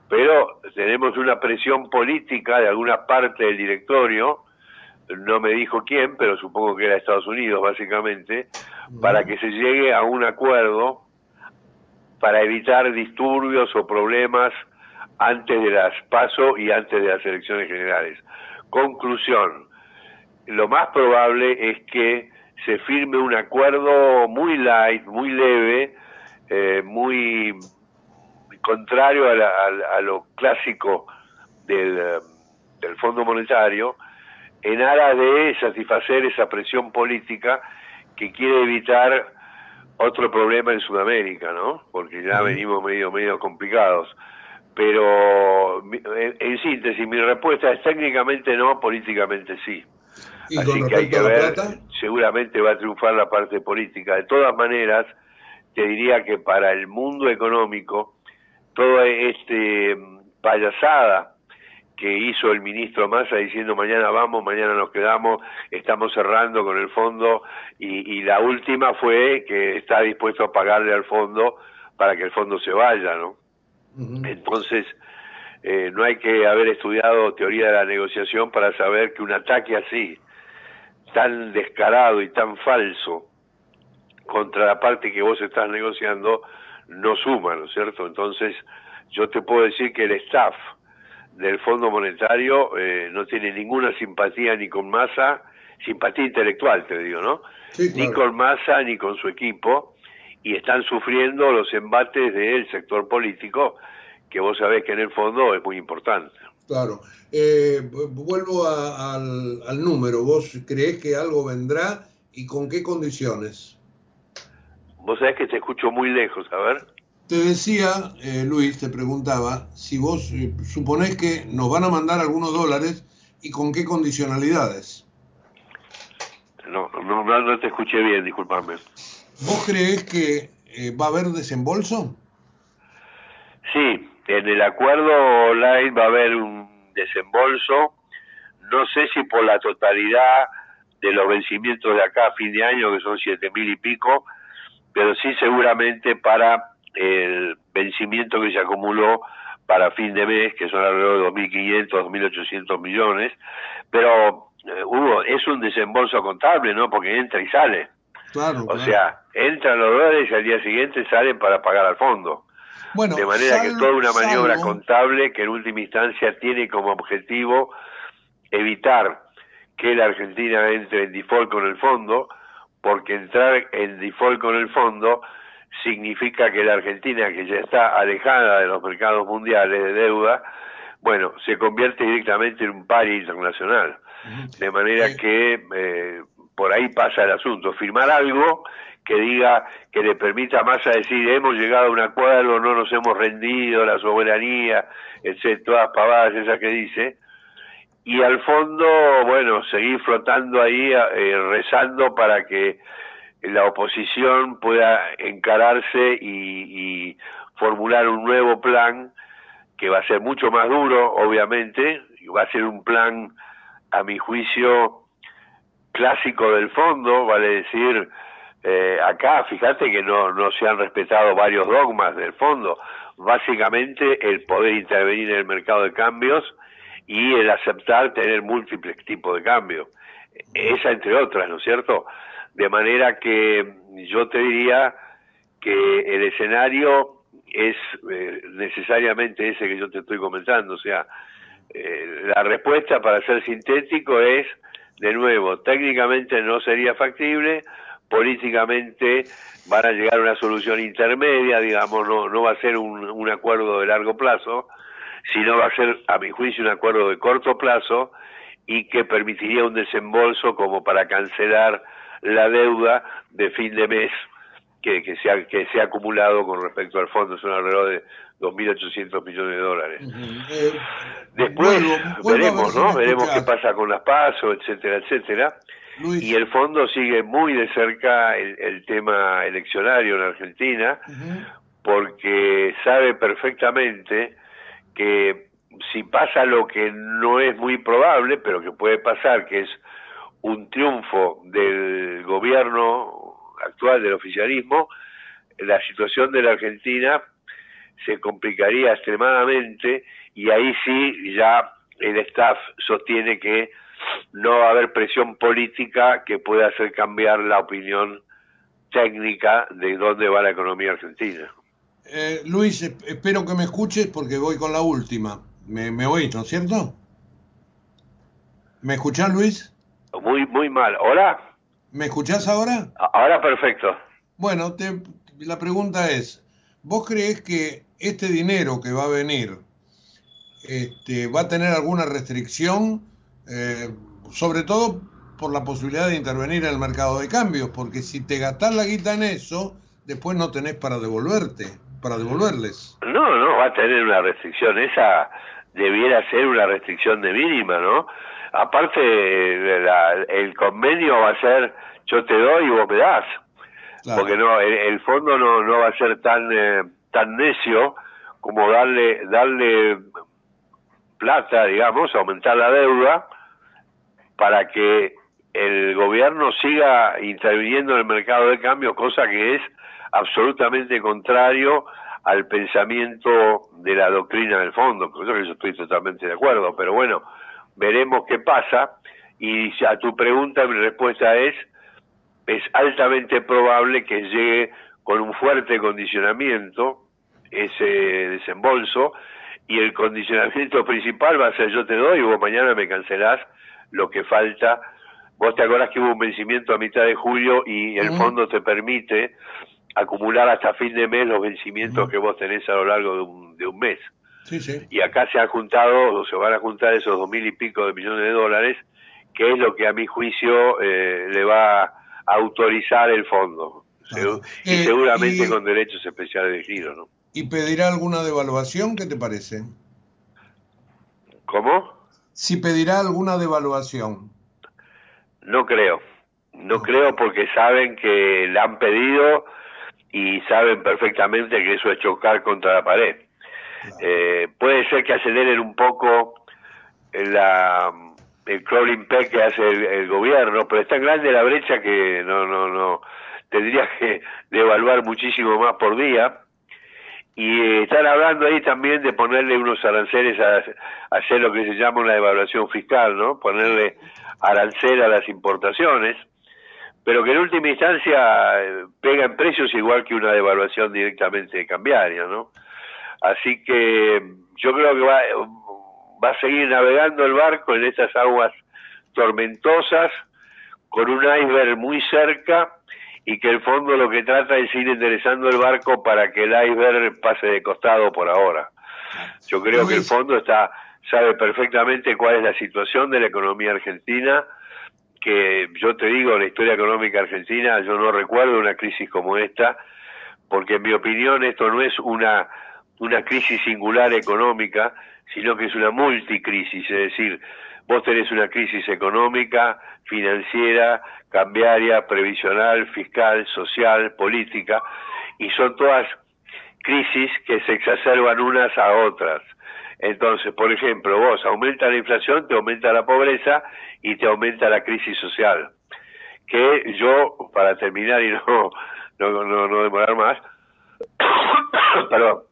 pero tenemos una presión política de alguna parte del directorio, no me dijo quién, pero supongo que era Estados Unidos básicamente, para que se llegue a un acuerdo para evitar disturbios o problemas antes de las PASO y antes de las elecciones generales. Conclusión, lo más probable es que se firme un acuerdo muy light, muy leve, eh, muy contrario a, lo clásico del, eh, del Fondo Monetario, en aras de satisfacer esa presión política que quiere evitar otro problema en Sudamérica, ¿no? Porque ya venimos medio medio complicados. Pero en síntesis, mi respuesta es técnicamente no, políticamente sí. Así que hay que ver, seguramente va a triunfar la parte política. De todas maneras, te diría que para el mundo económico, toda este mm, payasada que hizo el ministro Massa diciendo mañana vamos, mañana nos quedamos, estamos cerrando con el fondo y, la última fue que está dispuesto a pagarle al fondo para que el fondo se vaya, ¿no? Entonces, eh, no hay que haber estudiado teoría de la negociación para saber que un ataque así, tan descarado y tan falso contra la parte que vos estás negociando no suma, ¿no es cierto? Entonces, yo te puedo decir que el staff del Fondo Monetario eh, no tiene ninguna simpatía ni con Massa, simpatía intelectual, te digo, ¿no? Ni con Massa ni con su equipo, y están sufriendo los embates del sector político, que vos sabés que en el fondo es muy importante. Claro. Eh, vuelvo al, número. ¿Vos creés que algo vendrá y con qué condiciones? Vos sabés que te escucho muy lejos, a ver. Te decía, eh, Luis, te preguntaba, si vos eh, suponés que nos van a mandar algunos dólares y con qué condicionalidades. No, no, no te escuché bien, disculpame. ¿Vos creés que va a haber desembolso? Sí, en el acuerdo online va a haber un desembolso, no sé si por la totalidad de los vencimientos de acá a fin de año, que son siete mil y pico, pero sí seguramente para el vencimiento que se acumuló para fin de mes, que son alrededor de 2.500, 2.800 millones, pero eh, Hugo, es un desembolso contable, ¿no? Porque entra y sale. Claro, o sea, entran los dólares y al día siguiente salen para pagar al fondo. Bueno, de manera que es toda una maniobra contable que en última instancia tiene como objetivo evitar que la Argentina entre en default con el fondo, porque entrar en default con el fondo significa que la Argentina, que ya está alejada de los mercados mundiales de deuda, bueno, se convierte directamente en un pari internacional. De manera que eh, por ahí pasa el asunto. Firmar algo que diga, que le permita más a decir, hemos llegado a un acuerdo, no nos hemos rendido, la soberanía, etcétera, todas pavadas esas que dice, y al fondo, bueno, seguir flotando ahí, eh, rezando para que la oposición pueda encararse y, formular un nuevo plan que va a ser mucho más duro, obviamente, y va a ser un plan, a mi juicio, clásico del fondo, vale decir, eh, acá, fíjate que no, no se han respetado varios dogmas del fondo, básicamente el poder intervenir en el mercado de cambios y el aceptar tener múltiples tipos de cambios, esa entre otras, ¿no es cierto? De manera que yo te diría que el escenario es eh, necesariamente ese que yo te estoy comentando, o sea, eh, la respuesta para ser sintético es, de nuevo, técnicamente no sería factible, políticamente van a llegar a una solución intermedia, digamos, no, no va a ser un, un acuerdo de largo plazo, sino va a ser, a mi juicio, un acuerdo de corto plazo y que permitiría un desembolso como para cancelar la deuda de fin de mes que, que, se ha, que se ha acumulado con respecto al fondo, son alrededor de 2.800 millones de dólares. Eh, Después veremos, ¿no? Veremos qué pasa con las pasos, etcétera, etcétera. Y el fondo sigue muy de cerca el, tema eleccionario en Argentina, porque sabe perfectamente que si pasa lo que no es muy probable, pero que puede pasar, que es un triunfo del gobierno actual del oficialismo, la situación de la Argentina se complicaría extremadamente y ahí sí ya el staff sostiene que no va a haber presión política que pueda hacer cambiar la opinión técnica de dónde va la economía argentina. Eh, Luis, espero que me escuches porque voy con la última. Me, me oís, ¿no es cierto? ¿Me escuchás, Luis? Muy, muy mal. ¿Hola? ¿Me escuchás ahora? Ahora perfecto. Bueno, te, la pregunta es, ¿vos crees que este dinero que va a venir este, va a tener alguna restricción, eh, sobre todo por la posibilidad de intervenir en el mercado de cambios? Porque si te gastás la guita en eso, después no tenés para devolverte, para devolverles. No, no, va a tener una restricción. Esa debiera ser una restricción de mínima, ¿no? Aparte el convenio va a ser yo te doy y vos me das. Porque no el, fondo no, no va a ser tan eh, tan necio como darle darle plata digamos aumentar la deuda para que el gobierno siga interviniendo en el mercado de cambio cosa que es absolutamente contrario al pensamiento de la doctrina del fondo, que yo estoy totalmente de acuerdo, pero bueno, veremos qué pasa y a tu pregunta mi respuesta es es altamente probable que llegue con un fuerte condicionamiento ese desembolso y el condicionamiento principal va a ser yo te doy y vos mañana me cancelás lo que falta. Vos te acordás que hubo un vencimiento a mitad de julio y el fondo te permite acumular hasta fin de mes los vencimientos que vos tenés a lo largo de un, de un mes. Y acá se han juntado, o se van a juntar esos dos mil y pico de millones de dólares, que es lo que a mi juicio eh, le va a autorizar el fondo. y eh, seguramente con derechos especiales de giro, ¿no? ¿Y pedirá alguna devaluación? ¿Qué te parece? ¿Cómo? Si pedirá alguna devaluación. No creo. No creo porque saben que la han pedido y saben perfectamente que eso es chocar contra la pared. Eh, puede ser que aceleren un poco la, el crawling peg que hace el, gobierno, pero es tan grande la brecha que no, no, no, tendría que devaluar muchísimo más por día. Y eh, están hablando ahí también de ponerle unos aranceles a, hacer lo que se llama una devaluación fiscal, ¿no? Ponerle arancel a las importaciones, pero que en última instancia eh, pega en precios igual que una devaluación directamente cambiaria, ¿no? Así que yo creo que va, va a seguir navegando el barco en estas aguas tormentosas, con un iceberg muy cerca y que el fondo lo que trata es ir enderezando el barco para que el iceberg pase de costado por ahora. Yo creo que el fondo está sabe perfectamente cuál es la situación de la economía argentina, que yo te digo, la historia económica argentina, yo no recuerdo una crisis como esta, porque en mi opinión esto no es una, una crisis singular económica, sino que es una multicrisis, es decir, vos tenés una crisis económica, financiera, cambiaria, previsional, fiscal, social, política, y son todas crisis que se exacerban unas a otras. Entonces, por ejemplo, vos aumenta la inflación, te aumenta la pobreza y te aumenta la crisis social. Que yo, para terminar y no, no, no, no demorar más, perdón,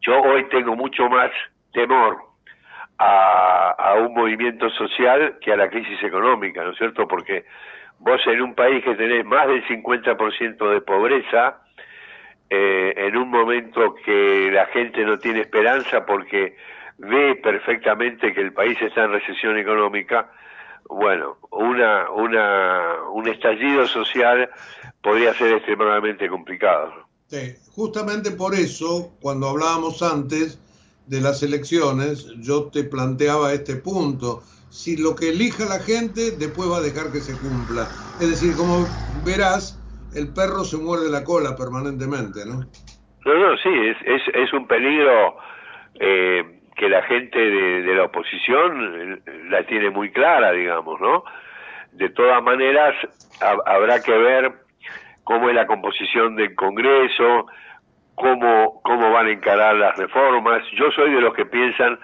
yo hoy tengo mucho más temor a, un movimiento social que a la crisis económica, ¿no es cierto? Porque vos en un país que tenés más del 50% de pobreza, eh, en un momento que la gente no tiene esperanza porque ve perfectamente que el país está en recesión económica, bueno, una, una, un estallido social podría ser extremadamente complicado. Sí, justamente por eso, cuando hablábamos antes, de las elecciones, yo te planteaba este punto. Si lo que elija la gente, después va a dejar que se cumpla. Es decir, como verás, el perro se muerde la cola permanentemente, ¿no? No, no, sí, es, es, es un peligro eh, que la gente de, la oposición eh, la tiene muy clara, digamos, ¿no? De todas maneras, habrá que ver cómo es la composición del Congreso, cómo, cómo van a encarar las reformas. Yo soy de los que piensan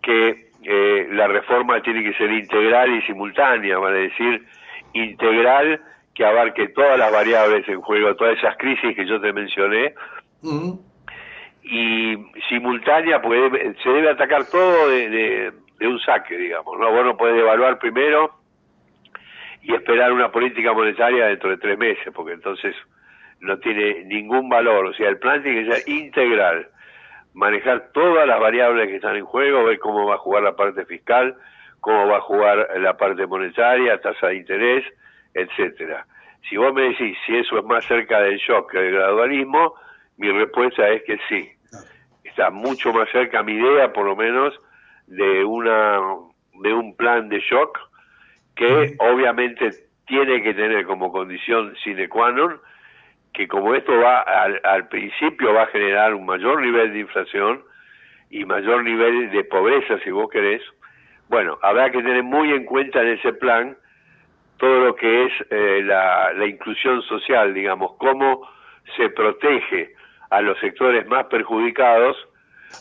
que eh, la reforma tiene que ser integral y simultánea, van a decir integral que abarque todas las variables en juego, todas esas crisis que yo te mencioné, y simultánea, porque se debe atacar todo de, de, un saque, digamos, ¿no? Vos no podés evaluar primero y esperar una política monetaria dentro de tres meses, porque entonces no tiene ningún valor. O sea, el plan tiene que ser integral, manejar todas las variables que están en juego, ver cómo va a jugar la parte fiscal, cómo va a jugar la parte monetaria, tasa de interés, etcétera. Si vos me decís si eso es más cerca del shock que del gradualismo, mi respuesta es que sí. Está mucho más cerca mi idea, por lo menos, de una de un plan de shock que obviamente tiene que tener como condición sine qua non que como esto va al, principio va a generar un mayor nivel de inflación y mayor nivel de pobreza, si vos querés, bueno, habrá que tener muy en cuenta en ese plan todo lo que es eh, la, la, inclusión social, digamos, cómo se protege a los sectores más perjudicados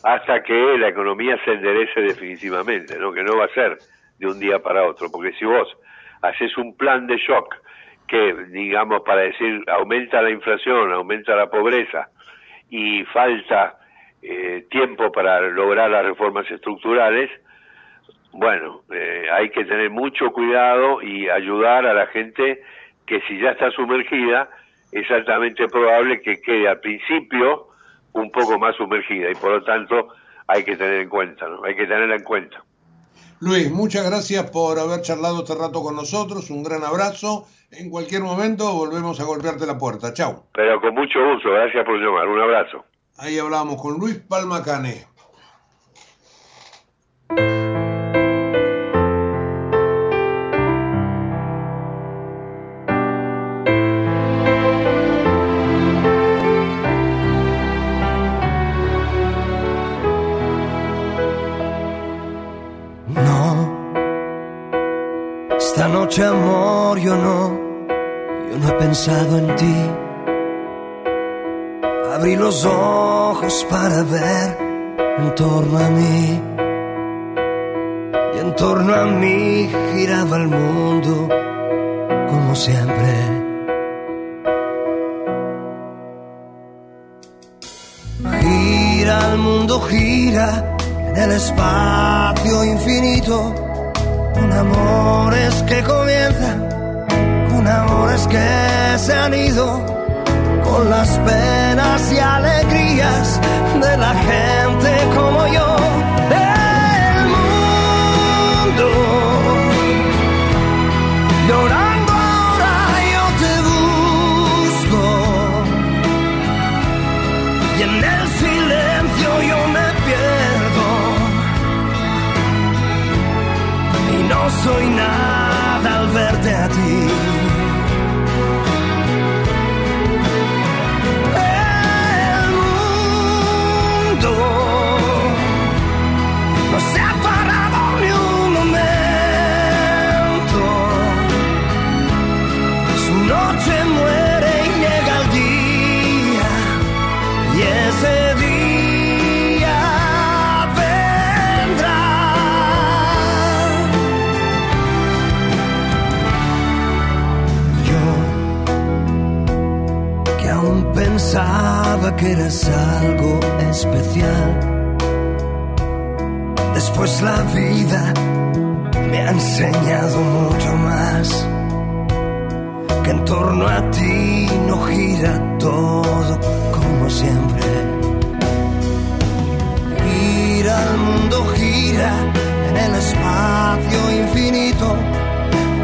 hasta que la economía se enderece definitivamente, ¿no? que no va a ser de un día para otro, porque si vos haces un plan de shock que, digamos, para decir, aumenta la inflación, aumenta la pobreza y falta eh, tiempo para lograr las reformas estructurales, bueno, eh, hay que tener mucho cuidado y ayudar a la gente que si ya está sumergida, es altamente probable que quede al principio un poco más sumergida y por lo tanto hay que tener en cuenta, ¿no? Hay que tenerla en cuenta. Luis, muchas gracias por haber charlado este rato con nosotros. Un gran abrazo. En cualquier momento volvemos a golpearte la puerta. Chao. Pero con mucho gusto. Gracias por llamar. Un abrazo. Ahí hablamos con Luis Palma Cane. Amor, yo no, yo no he pensado en ti. Abrí los ojos para ver en torno a mí. y en torno a mí giraba el mundo como siempre. Gira el mundo, gira en el espacio infinito, con amores que comienzan, con amores que se han ido, con las penas y alegrías de la gente como yo. El mundo llorando ahora yo te busco y en el silencio yo me pierdo y no soy nada al verte a ti. Que eras algo especial. Después la vida me ha enseñado mucho más. Que en torno a ti no gira todo como siempre. Gira el mundo, gira en el espacio infinito.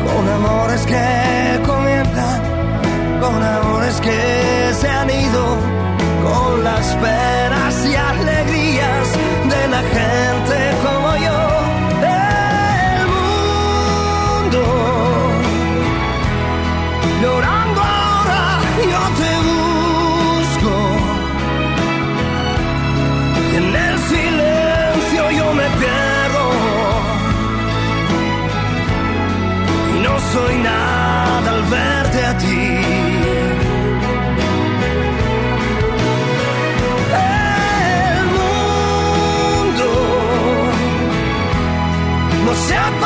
Con amores que comienzan, con amores que con no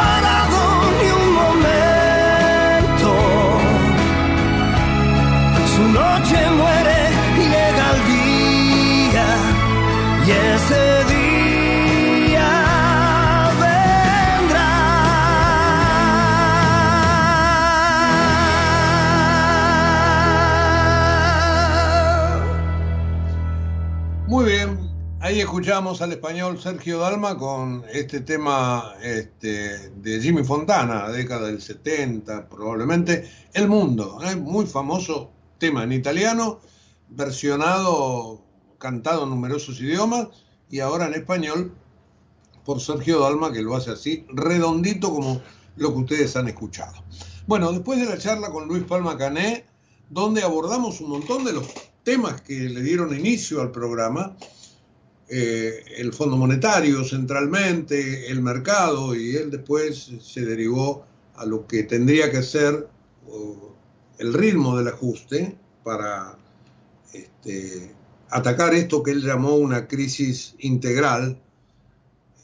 ahí escuchamos al español Sergio Dalma con este tema este, de Jimmy Fontana, década del 70, probablemente El Mundo, ¿eh? muy famoso tema en italiano, versionado, cantado en numerosos idiomas y ahora en español por Sergio Dalma, que lo hace así, redondito como lo que ustedes han escuchado. Bueno, después de la charla con Luis Palma Cané, donde abordamos un montón de los temas que le dieron inicio al programa, eh, el Fondo Monetario centralmente, el mercado, y él después se derivó a lo que tendría que ser el ritmo del ajuste para este, atacar esto que él llamó una crisis integral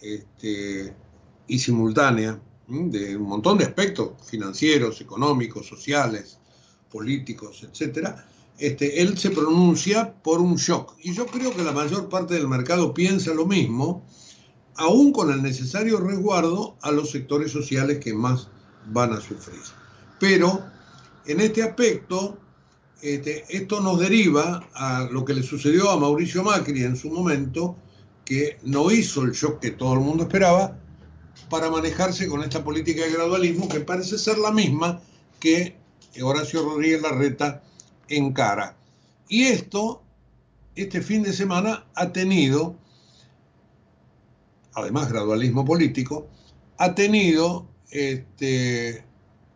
este, y simultánea de un montón de aspectos financieros, económicos, sociales, políticos, etcétera, este, él se pronuncia por un shock. Y yo creo que la mayor parte del mercado piensa lo mismo, aún con el necesario resguardo a los sectores sociales que más van a sufrir. Pero en este aspecto, este, esto nos deriva a lo que le sucedió a Mauricio Macri en su momento, que no hizo el shock que todo el mundo esperaba para manejarse con esta política de gradualismo que parece ser la misma que Horacio Rodríguez Larreta encara. Y esto, este fin de semana, ha tenido, además gradualismo político, ha tenido este,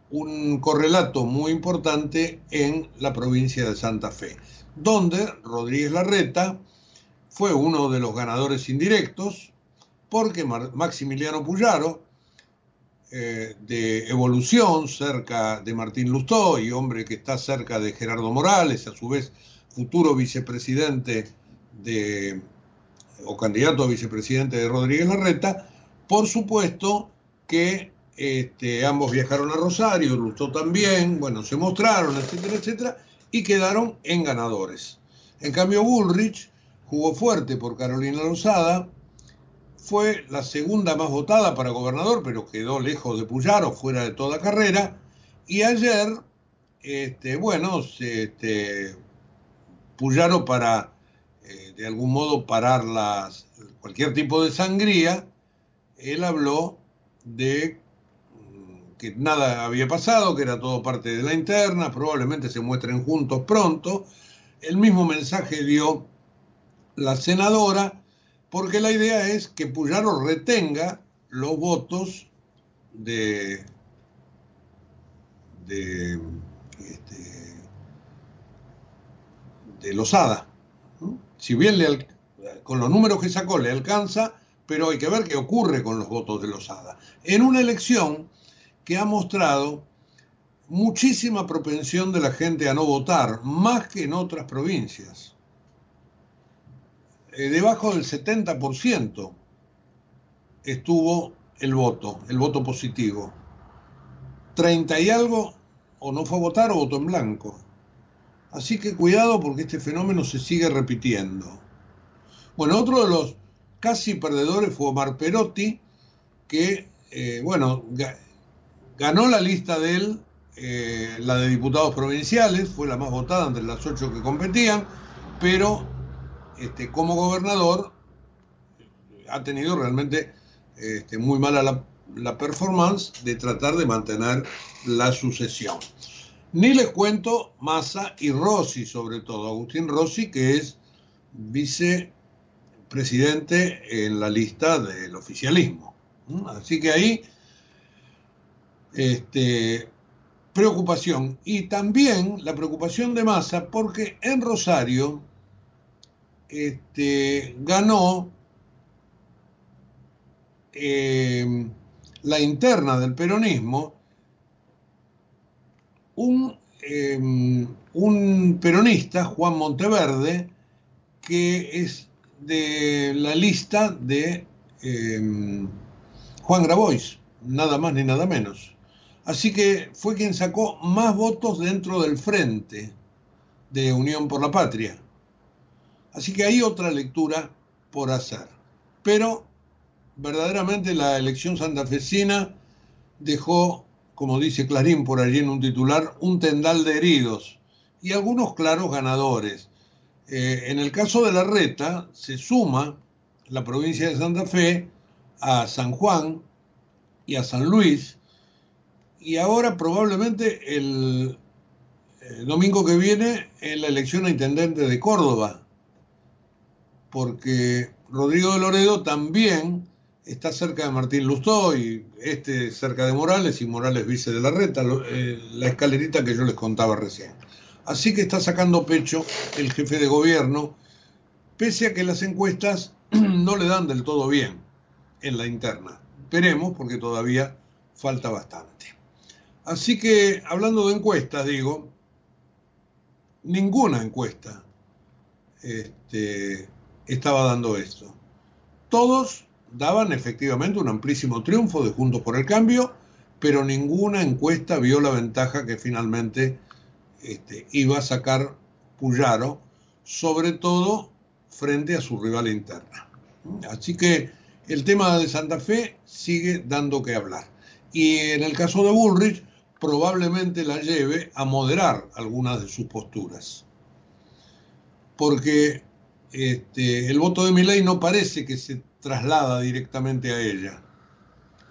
un correlato muy importante en la provincia de Santa Fe, donde Rodríguez Larreta fue uno de los ganadores indirectos, porque Maximiliano Puyaro, eh, de evolución cerca de Martín Lustó y hombre que está cerca de Gerardo Morales, a su vez futuro vicepresidente de, o candidato a vicepresidente de Rodríguez Larreta, por supuesto que este, ambos viajaron a Rosario, Lustó también, bueno, se mostraron, etcétera, etcétera, y quedaron en ganadores. En cambio, Bullrich jugó fuerte por Carolina Lozada, fue la segunda más votada para gobernador, pero quedó lejos de Puyaro, fuera de toda carrera, y ayer, este, bueno, este, Puyaro para, eh, de algún modo, parar cualquier tipo de sangría, él habló de mm, que nada había pasado, que era todo parte de la interna, probablemente se muestren juntos pronto. El mismo mensaje dio la senadora, porque la idea es que Puyaro retenga los votos de, de, este, Lozada. Si bien con los números que sacó le alcanza, pero hay que ver qué ocurre con los votos de Lozada. En una elección que ha mostrado muchísima propensión de la gente a no votar, más que en otras provincias. Eh, debajo del 70% estuvo el voto, el voto positivo. 30 y algo o no fue a votar o votó en blanco. Así que cuidado porque este fenómeno se sigue repitiendo. Bueno, otro de los casi perdedores fue Omar Perotti, que, eh, bueno, ganó la lista de él, eh, la de diputados provinciales, fue la más votada entre las ocho que competían, pero este, como gobernador ha tenido realmente este, muy mala la, performance de tratar de mantener la sucesión. Ni les cuento Massa y Rossi, sobre todo. Agustín Rossi, que es vicepresidente en la lista del oficialismo. Así que ahí, este, preocupación. Y también la preocupación de Massa, porque en Rosario este, ganó eh, la interna del peronismo un, em, un peronista, Juan Monteverde, que es de la lista de em, Juan Grabois, nada más ni nada menos. Así que fue quien sacó más votos dentro del frente de Unión por la Patria. Así que hay otra lectura por hacer. Pero verdaderamente la elección santafesina dejó, como dice Clarín por allí en un titular, un tendal de heridos y algunos claros ganadores. Eh, en el caso de la reta se suma la provincia de Santa Fe a San Juan y a San Luis y ahora probablemente el, el domingo que viene en la elección a intendente de Córdoba, porque Rodrigo de Loredo también está cerca de Martín Lustó y este cerca de Morales y Morales vice de la reta, eh, la escalerita que yo les contaba recién. Así que está sacando pecho el jefe de gobierno, pese a que las encuestas no le dan del todo bien en la interna. Veremos porque todavía falta bastante. Así que, hablando de encuestas, digo, ninguna encuesta este, estaba dando esto. Todos daban efectivamente un amplísimo triunfo de Juntos por el Cambio, pero ninguna encuesta vio la ventaja que finalmente este, iba a sacar Puyaro, sobre todo frente a su rival interna. Así que el tema de Santa Fe sigue dando que hablar. Y en el caso de Bullrich, probablemente la lleve a moderar algunas de sus posturas. Porque este, el voto de ley no parece que se traslada directamente a ella.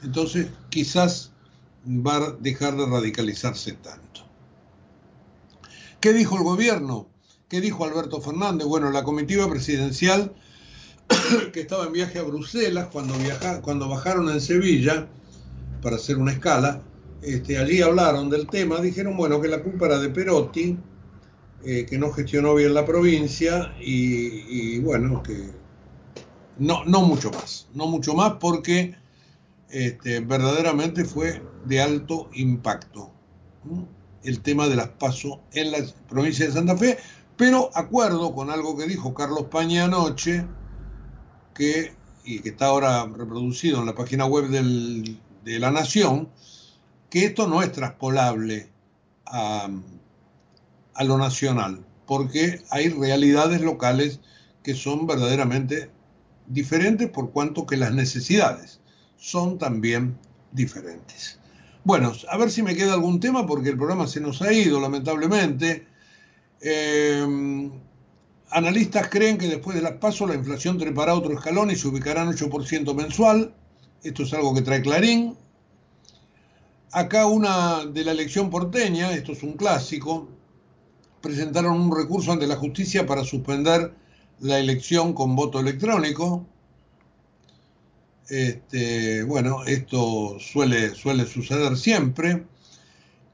Entonces, quizás va a dejar de radicalizarse tanto. ¿Qué dijo el gobierno? ¿Qué dijo Alberto Fernández? Bueno, la comitiva presidencial que estaba en viaje a Bruselas cuando, cuando bajaron en Sevilla para hacer una escala, este, allí hablaron del tema, dijeron, bueno, que la culpa era de Perotti, eh, que no gestionó bien la provincia y, bueno, que no, no mucho más, no mucho más porque este, verdaderamente fue de alto impacto el tema de las pasos en la provincia de Santa Fe, pero acuerdo con algo que dijo Carlos Paña anoche, que, y que está ahora reproducido en la página web de la nación, que esto no es traspolable a, a lo nacional, porque hay realidades locales que son verdaderamente diferentes por cuanto que las necesidades son también diferentes. Bueno, a ver si me queda algún tema porque el programa se nos ha ido, lamentablemente. Eh, analistas creen que después de las pasos la inflación trepará otro escalón y se ubicará en 8% mensual. Esto es algo que trae Clarín. Acá una de la elección porteña, esto es un clásico, presentaron un recurso ante la justicia para suspender la elección con voto electrónico. Este, bueno, esto suele, suele suceder siempre.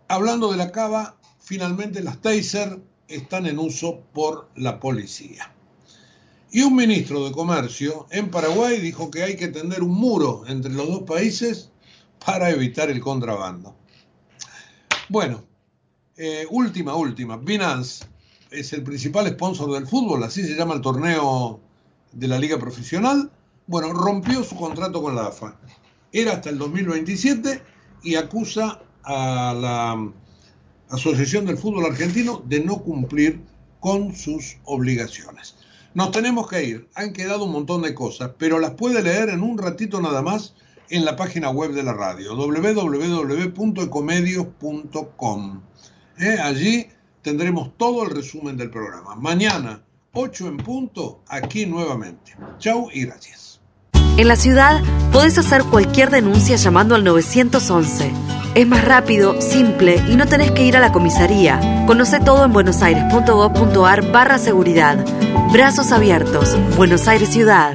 Hablando de la cava, finalmente las taser están en uso por la policía. Y un ministro de Comercio en Paraguay dijo que hay que tender un muro entre los dos países para evitar el contrabando. Bueno, eh, última, última. Binance es el principal sponsor del fútbol, así se llama el torneo de la liga profesional. Bueno, rompió su contrato con la AFA. Era hasta el 2027 y acusa a la Asociación del Fútbol Argentino de no cumplir con sus obligaciones. Nos tenemos que ir, han quedado un montón de cosas, pero las puede leer en un ratito nada más en la página web de la radio, www.ecomedios.com. ¿Eh? Allí tendremos todo el resumen del programa. Mañana, 8 en punto, aquí nuevamente. Chau y gracias. En la ciudad podés hacer cualquier denuncia llamando al 911. Es más rápido, simple y no tenés que ir a la comisaría. Conoce todo en buenosaires.gov.ar barra seguridad. Brazos abiertos. Buenos Aires Ciudad.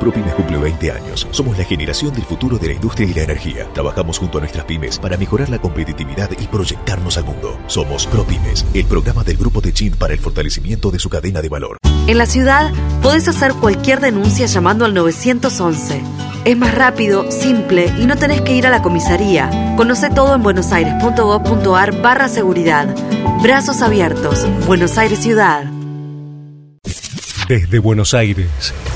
ProPymes cumple 20 años. Somos la generación del futuro de la industria y la energía. Trabajamos junto a nuestras pymes para mejorar la competitividad y proyectarnos al mundo. Somos ProPymes, el programa del Grupo de Chin para el fortalecimiento de su cadena de valor. En la ciudad podés hacer cualquier denuncia llamando al 911. Es más rápido, simple y no tenés que ir a la comisaría. Conoce todo en buenosaires.gov.ar barra seguridad. Brazos abiertos. Buenos Aires Ciudad. Desde Buenos Aires,